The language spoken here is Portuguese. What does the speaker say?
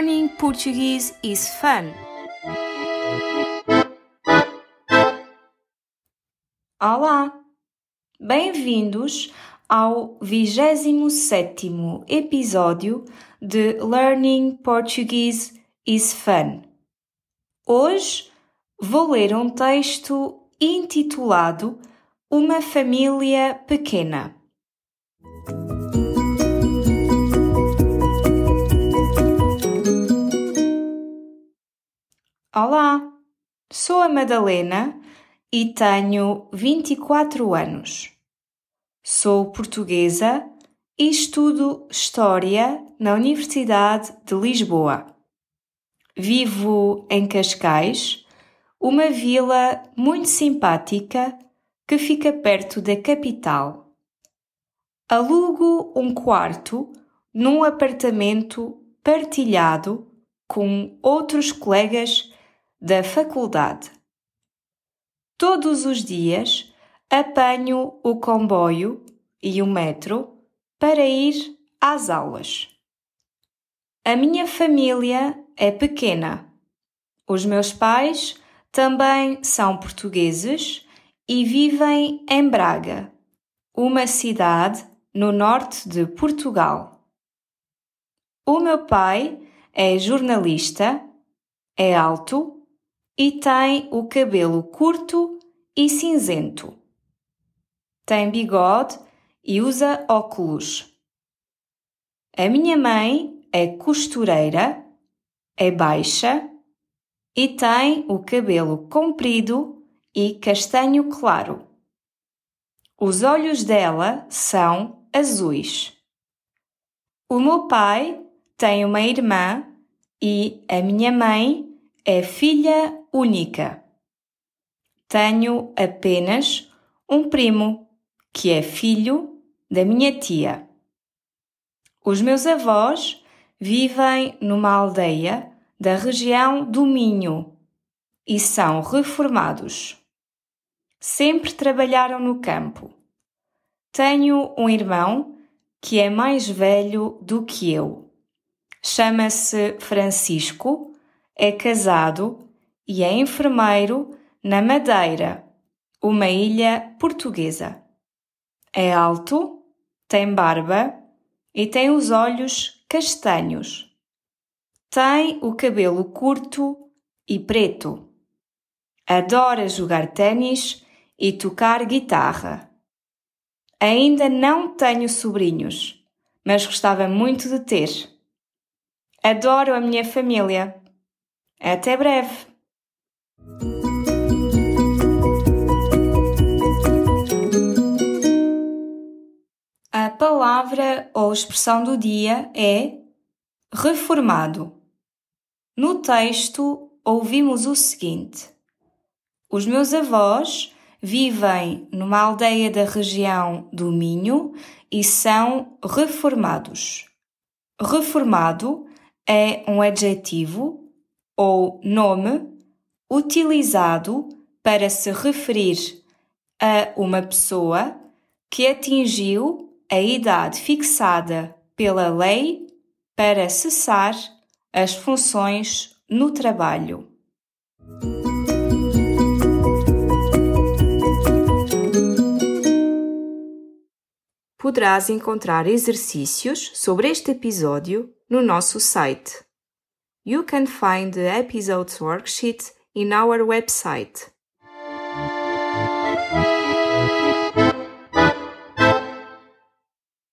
Learning Portuguese is fun. Olá! Bem-vindos ao 27º episódio de Learning Portuguese is Fun. Hoje vou ler um texto intitulado Uma Família Pequena. Olá, sou a Madalena e tenho 24 anos. Sou portuguesa e estudo História na Universidade de Lisboa. Vivo em Cascais, uma vila muito simpática que fica perto da capital. Alugo um quarto num apartamento partilhado com outros colegas da faculdade. Todos os dias apanho o comboio e o metro para ir às aulas. A minha família é pequena. Os meus pais também são portugueses e vivem em Braga, uma cidade no norte de Portugal. O meu pai é jornalista, é alto e tem o cabelo curto e cinzento. Tem bigode e usa óculos. A minha mãe é costureira, é baixa e tem o cabelo comprido e castanho claro. Os olhos dela são azuis. O meu pai tem uma irmã e a minha mãe é filha única. Tenho apenas um primo, que é filho da minha tia. Os meus avós vivem numa aldeia da região do Minho e são reformados. Sempre trabalharam no campo. Tenho um irmão que é mais velho do que eu. Chama-se Francisco, é casado e é enfermeiro na Madeira, uma ilha portuguesa. É alto, tem barba e tem os olhos castanhos. Tem o cabelo curto e preto. Adora jogar ténis e tocar guitarra. Ainda não tenho sobrinhos, mas gostava muito de ter. Adoro a minha família. Até breve! A palavra ou expressão do dia é reformado. No texto, ouvimos o seguinte: Os meus avós vivem numa aldeia da região do Minho e são reformados. Reformado é um adjetivo ou nome utilizado para se referir a uma pessoa que atingiu a idade fixada pela lei para cessar as funções no trabalho. Poderás encontrar exercícios sobre este episódio no nosso site. You can find the episode's worksheet in our website